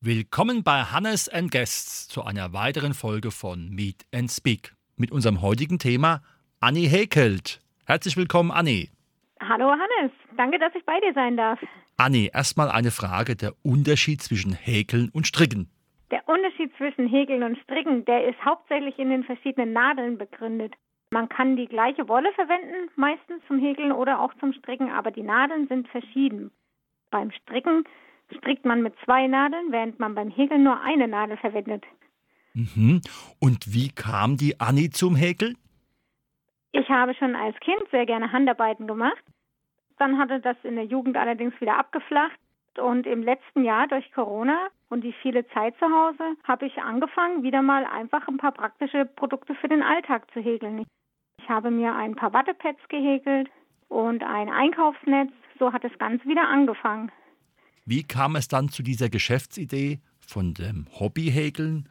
Willkommen bei Hannes and Guests zu einer weiteren Folge von Meet and Speak mit unserem heutigen Thema Anni Häkelt. Herzlich willkommen, Anni. Hallo Hannes, danke, dass ich bei dir sein darf. Anni, erstmal eine Frage, der Unterschied zwischen Häkeln und Stricken. Der Unterschied zwischen Häkeln und Stricken, der ist hauptsächlich in den verschiedenen Nadeln begründet. Man kann die gleiche Wolle verwenden, meistens zum Häkeln oder auch zum Stricken, aber die Nadeln sind verschieden. Beim Stricken strickt man mit zwei Nadeln, während man beim Häkeln nur eine Nadel verwendet. Mhm. Und wie kam die Anni zum Häkeln? Ich habe schon als Kind sehr gerne Handarbeiten gemacht. Dann hatte das in der Jugend allerdings wieder abgeflacht. Und im letzten Jahr durch Corona und die viele Zeit zu Hause habe ich angefangen, wieder mal einfach ein paar praktische Produkte für den Alltag zu häkeln. Ich habe mir ein paar Wattepads gehäkelt und ein Einkaufsnetz. So hat das Ganze wieder angefangen. Wie kam es dann zu dieser Geschäftsidee von dem Hobbyhäkeln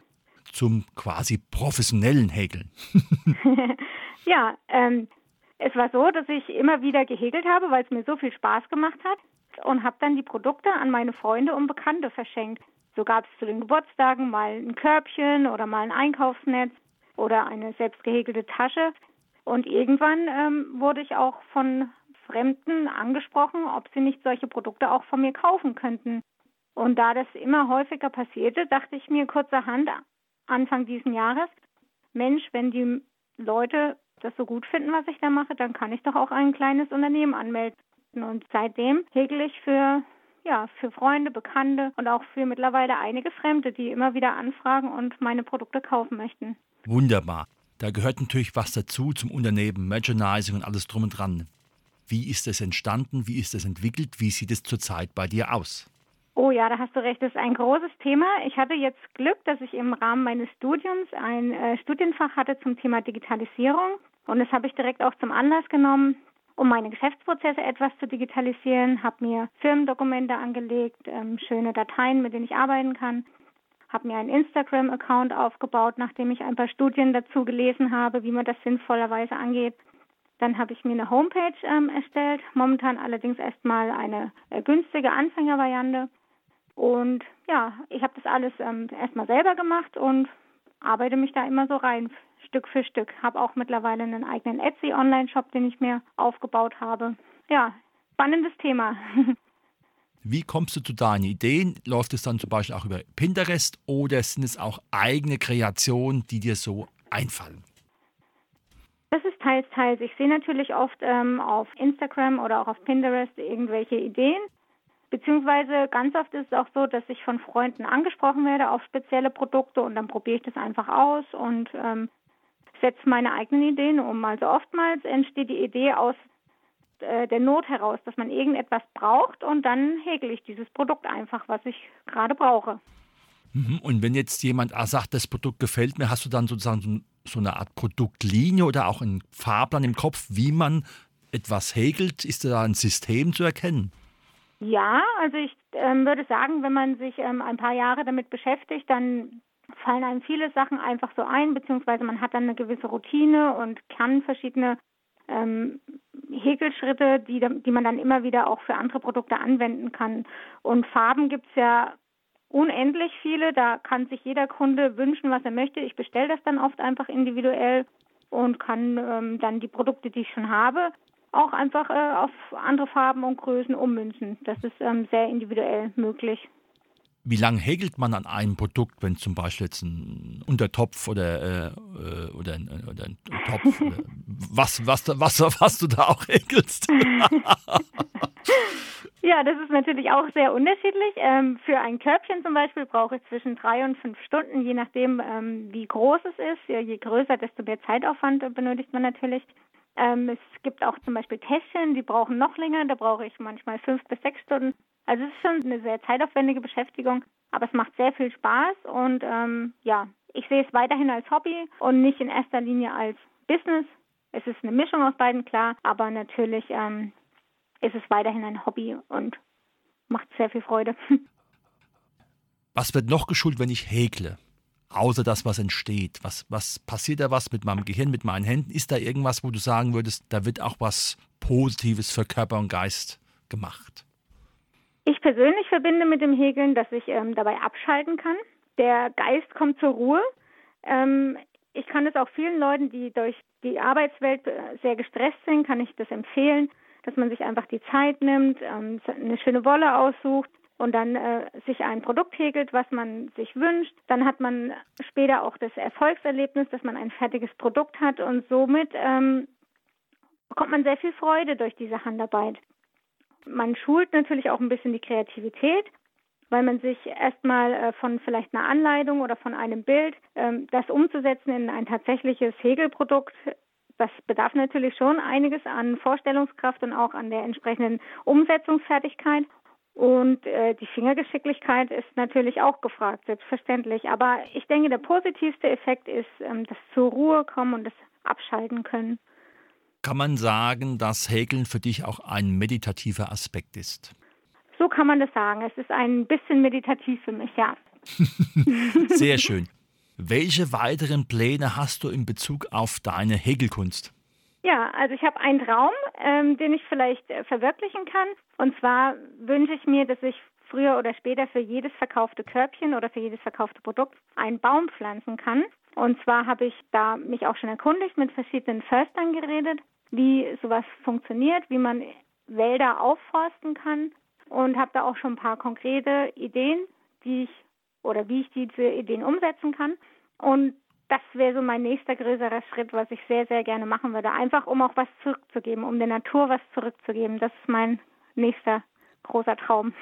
zum quasi professionellen Häkeln? ja, ähm, es war so, dass ich immer wieder gehäkelt habe, weil es mir so viel Spaß gemacht hat und habe dann die Produkte an meine Freunde und Bekannte verschenkt. So gab es zu den Geburtstagen mal ein Körbchen oder mal ein Einkaufsnetz oder eine selbst gehäkelte Tasche. Und irgendwann ähm, wurde ich auch von Fremden angesprochen, ob sie nicht solche Produkte auch von mir kaufen könnten. Und da das immer häufiger passierte, dachte ich mir kurzerhand Anfang diesen Jahres, Mensch, wenn die Leute das so gut finden, was ich da mache, dann kann ich doch auch ein kleines Unternehmen anmelden. Und seitdem häkel ich für ja, für Freunde, Bekannte und auch für mittlerweile einige Fremde, die immer wieder anfragen und meine Produkte kaufen möchten. Wunderbar. Da gehört natürlich was dazu zum Unternehmen, Merchandising und alles drum und dran. Wie ist es entstanden? Wie ist es entwickelt? Wie sieht es zurzeit bei dir aus? Oh ja, da hast du recht. Das ist ein großes Thema. Ich hatte jetzt Glück, dass ich im Rahmen meines Studiums ein äh, Studienfach hatte zum Thema Digitalisierung. Und das habe ich direkt auch zum Anlass genommen, um meine Geschäftsprozesse etwas zu digitalisieren. Habe mir Firmendokumente angelegt, ähm, schöne Dateien, mit denen ich arbeiten kann. Habe mir einen Instagram-Account aufgebaut, nachdem ich ein paar Studien dazu gelesen habe, wie man das sinnvollerweise angeht. Dann habe ich mir eine Homepage ähm, erstellt, momentan allerdings erstmal eine äh, günstige Anfängervariante. Und ja, ich habe das alles ähm, erstmal selber gemacht und arbeite mich da immer so rein, Stück für Stück. Habe auch mittlerweile einen eigenen Etsy-Online-Shop, den ich mir aufgebaut habe. Ja, spannendes Thema. Wie kommst du zu deinen Ideen? Läuft es dann zum Beispiel auch über Pinterest oder sind es auch eigene Kreationen, die dir so einfallen? Das ist teils, teils. Ich sehe natürlich oft ähm, auf Instagram oder auch auf Pinterest irgendwelche Ideen. Beziehungsweise ganz oft ist es auch so, dass ich von Freunden angesprochen werde auf spezielle Produkte und dann probiere ich das einfach aus und ähm, setze meine eigenen Ideen um. Also oftmals entsteht die Idee aus äh, der Not heraus, dass man irgendetwas braucht und dann häkel ich dieses Produkt einfach, was ich gerade brauche. Mhm. Und wenn jetzt jemand sagt, das Produkt gefällt mir, hast du dann sozusagen so eine Art Produktlinie oder auch einen Fahrplan im Kopf, wie man etwas häkelt? Ist da ein System zu erkennen? Ja, also ich ähm, würde sagen, wenn man sich ähm, ein paar Jahre damit beschäftigt, dann fallen einem viele Sachen einfach so ein, beziehungsweise man hat dann eine gewisse Routine und kann verschiedene ähm, Häkelschritte, die, die man dann immer wieder auch für andere Produkte anwenden kann. Und Farben gibt es ja unendlich viele. Da kann sich jeder Kunde wünschen, was er möchte. Ich bestelle das dann oft einfach individuell und kann ähm, dann die Produkte, die ich schon habe, auch einfach äh, auf andere Farben und Größen ummünzen. Das ist ähm, sehr individuell möglich. Wie lange häkelt man an einem Produkt, wenn zum Beispiel jetzt ein Untertopf oder, äh, äh oder, ein, oder ein Topf, oder was, was, was, was du da auch häkelst? Ja, das ist natürlich auch sehr unterschiedlich. Ähm, für ein Körbchen zum Beispiel brauche ich zwischen drei und fünf Stunden, je nachdem, ähm, wie groß es ist. Je größer, desto mehr Zeitaufwand benötigt man natürlich. Ähm, es gibt auch zum Beispiel Täschchen, die brauchen noch länger. Da brauche ich manchmal fünf bis sechs Stunden. Also es ist schon eine sehr zeitaufwendige Beschäftigung, aber es macht sehr viel Spaß und ähm, ja, ich sehe es weiterhin als Hobby und nicht in erster Linie als Business. Es ist eine Mischung aus beiden, klar, aber natürlich ähm, ist es weiterhin ein Hobby und macht sehr viel Freude. Was wird noch geschult, wenn ich häkle? Außer das, was entsteht. Was, was passiert da was mit meinem Gehirn, mit meinen Händen? Ist da irgendwas, wo du sagen würdest, da wird auch was Positives für Körper und Geist gemacht? Ich persönlich verbinde mit dem Häkeln, dass ich ähm, dabei abschalten kann. Der Geist kommt zur Ruhe. Ähm, ich kann es auch vielen Leuten, die durch die Arbeitswelt äh, sehr gestresst sind, kann ich das empfehlen, dass man sich einfach die Zeit nimmt, ähm, eine schöne Wolle aussucht und dann äh, sich ein Produkt häkelt, was man sich wünscht. Dann hat man später auch das Erfolgserlebnis, dass man ein fertiges Produkt hat und somit ähm, bekommt man sehr viel Freude durch diese Handarbeit. Man schult natürlich auch ein bisschen die Kreativität, weil man sich erstmal äh, von vielleicht einer Anleitung oder von einem Bild ähm, das umzusetzen in ein tatsächliches Häkelprodukt, das bedarf natürlich schon einiges an Vorstellungskraft und auch an der entsprechenden Umsetzungsfertigkeit. Und äh, die Fingergeschicklichkeit ist natürlich auch gefragt, selbstverständlich. Aber ich denke, der positivste Effekt ist ähm, das zur Ruhe kommen und das Abschalten können. Kann man sagen, dass Häkeln für dich auch ein meditativer Aspekt ist? So kann man das sagen. Es ist ein bisschen meditativ für mich, ja. Sehr schön. Welche weiteren Pläne hast du in Bezug auf deine Häkelkunst? Ja, also ich habe einen Traum, ähm, den ich vielleicht äh, verwirklichen kann. Und zwar wünsche ich mir, dass ich früher oder später für jedes verkaufte Körbchen oder für jedes verkaufte Produkt einen Baum pflanzen kann. Und zwar habe ich da mich auch schon erkundigt, mit verschiedenen Förstern geredet wie sowas funktioniert, wie man Wälder aufforsten kann und habe da auch schon ein paar konkrete Ideen, die ich oder wie ich diese Ideen umsetzen kann. Und das wäre so mein nächster größerer Schritt, was ich sehr, sehr gerne machen würde. Einfach um auch was zurückzugeben, um der Natur was zurückzugeben. Das ist mein nächster großer Traum.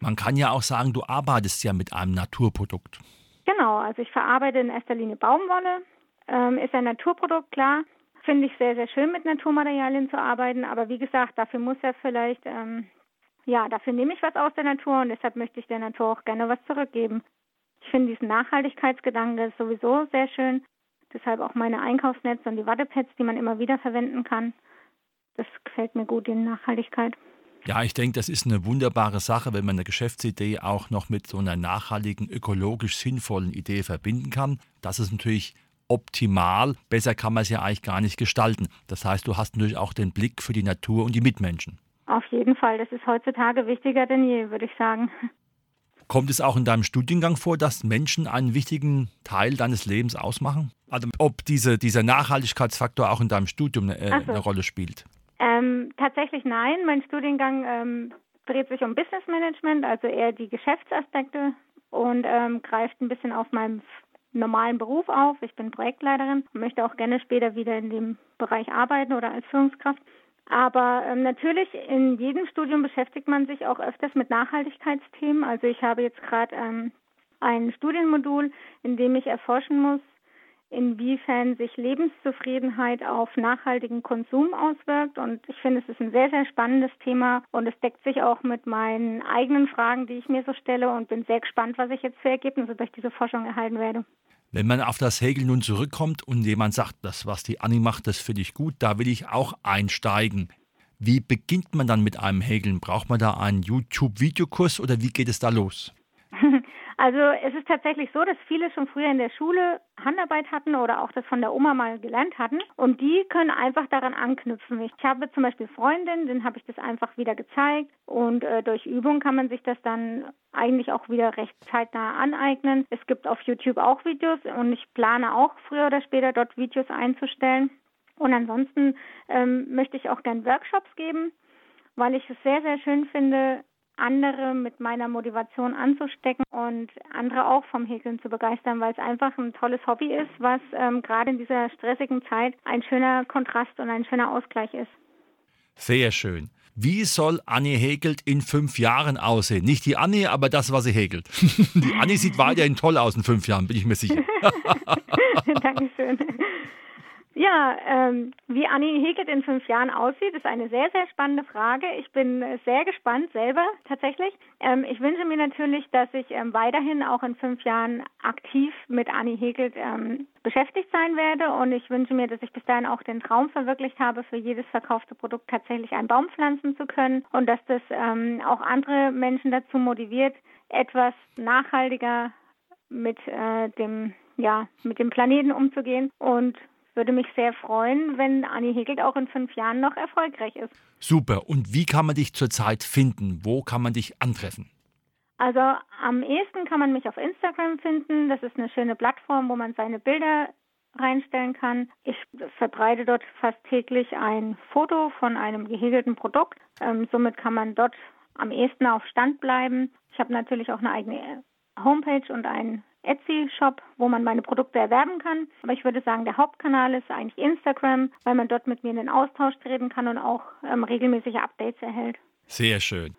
Man kann ja auch sagen, du arbeitest ja mit einem Naturprodukt. Genau, also ich verarbeite in erster Linie Baumwolle. Ähm, ist ein Naturprodukt, klar finde ich sehr, sehr schön, mit Naturmaterialien zu arbeiten. Aber wie gesagt, dafür muss er vielleicht, ähm, ja, dafür nehme ich was aus der Natur und deshalb möchte ich der Natur auch gerne was zurückgeben. Ich finde diesen Nachhaltigkeitsgedanke sowieso sehr schön. Deshalb auch meine Einkaufsnetze und die Wattepads, die man immer wieder verwenden kann. Das gefällt mir gut, die Nachhaltigkeit. Ja, ich denke, das ist eine wunderbare Sache, wenn man eine Geschäftsidee auch noch mit so einer nachhaltigen, ökologisch sinnvollen Idee verbinden kann. Das ist natürlich optimal. Besser kann man es ja eigentlich gar nicht gestalten. Das heißt, du hast natürlich auch den Blick für die Natur und die Mitmenschen. Auf jeden Fall. Das ist heutzutage wichtiger denn je, würde ich sagen. Kommt es auch in deinem Studiengang vor, dass Menschen einen wichtigen Teil deines Lebens ausmachen? Also ob diese, dieser Nachhaltigkeitsfaktor auch in deinem Studium eine, äh, so. eine Rolle spielt? Ähm, tatsächlich nein. Mein Studiengang ähm, dreht sich um Business Management, also eher die Geschäftsaspekte und ähm, greift ein bisschen auf meinem normalen Beruf auf. Ich bin Projektleiterin und möchte auch gerne später wieder in dem Bereich arbeiten oder als Führungskraft. Aber ähm, natürlich in jedem Studium beschäftigt man sich auch öfters mit Nachhaltigkeitsthemen. Also ich habe jetzt gerade ähm, ein Studienmodul, in dem ich erforschen muss, inwiefern sich Lebenszufriedenheit auf nachhaltigen Konsum auswirkt. Und ich finde, es ist ein sehr, sehr spannendes Thema und es deckt sich auch mit meinen eigenen Fragen, die ich mir so stelle und bin sehr gespannt, was ich jetzt für Ergebnisse durch diese Forschung erhalten werde. Wenn man auf das Häkeln nun zurückkommt und jemand sagt, das, was die Anni macht, das finde ich gut, da will ich auch einsteigen. Wie beginnt man dann mit einem Häkeln? Braucht man da einen YouTube-Videokurs oder wie geht es da los? Also es ist tatsächlich so, dass viele schon früher in der Schule Handarbeit hatten oder auch das von der Oma mal gelernt hatten und die können einfach daran anknüpfen. Ich habe zum Beispiel Freundinnen, denen habe ich das einfach wieder gezeigt und äh, durch Übung kann man sich das dann eigentlich auch wieder recht zeitnah aneignen. Es gibt auf YouTube auch Videos und ich plane auch früher oder später dort Videos einzustellen. Und ansonsten ähm, möchte ich auch gern Workshops geben, weil ich es sehr, sehr schön finde, andere mit meiner Motivation anzustecken und andere auch vom Häkeln zu begeistern, weil es einfach ein tolles Hobby ist, was ähm, gerade in dieser stressigen Zeit ein schöner Kontrast und ein schöner Ausgleich ist. Sehr schön. Wie soll Annie Häkelt in fünf Jahren aussehen? Nicht die Annie, aber das, was sie häkelt. Die Annie sieht weiterhin toll aus in fünf Jahren, bin ich mir sicher. Dankeschön. Ja, ähm, wie Anni Hegelt in fünf Jahren aussieht, ist eine sehr, sehr spannende Frage. Ich bin sehr gespannt selber tatsächlich. Ähm, ich wünsche mir natürlich, dass ich ähm, weiterhin auch in fünf Jahren aktiv mit Anni Hegelt ähm, beschäftigt sein werde und ich wünsche mir, dass ich bis dahin auch den Traum verwirklicht habe, für jedes verkaufte Produkt tatsächlich einen Baum pflanzen zu können und dass das ähm, auch andere Menschen dazu motiviert, etwas nachhaltiger mit äh, dem ja mit dem Planeten umzugehen und würde mich sehr freuen, wenn Anni Hegelt auch in fünf Jahren noch erfolgreich ist. Super. Und wie kann man dich zurzeit finden? Wo kann man dich antreffen? Also am ehesten kann man mich auf Instagram finden. Das ist eine schöne Plattform, wo man seine Bilder reinstellen kann. Ich verbreite dort fast täglich ein Foto von einem gehegelten Produkt. Ähm, somit kann man dort am ehesten auf Stand bleiben. Ich habe natürlich auch eine eigene Homepage und einen Etsy-Shop, wo man meine Produkte erwerben kann. Aber ich würde sagen, der Hauptkanal ist eigentlich Instagram, weil man dort mit mir in den Austausch treten kann und auch ähm, regelmäßige Updates erhält. Sehr schön.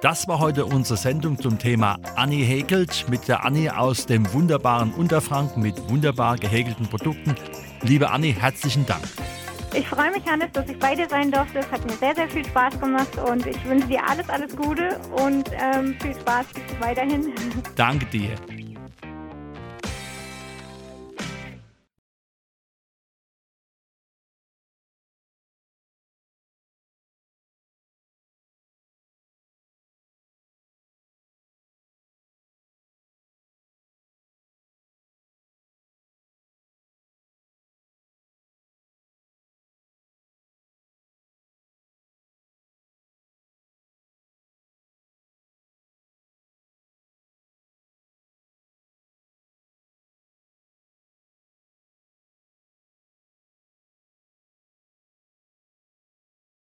Das war heute unsere Sendung zum Thema Annie häkelt mit der Annie aus dem wunderbaren Unterfranken mit wunderbar gehäkelten Produkten. Liebe Annie, herzlichen Dank. Ich freue mich, Hannes, dass ich bei dir sein durfte. Es hat mir sehr, sehr viel Spaß gemacht und ich wünsche dir alles, alles Gute und ähm, viel Spaß weiterhin. Danke dir.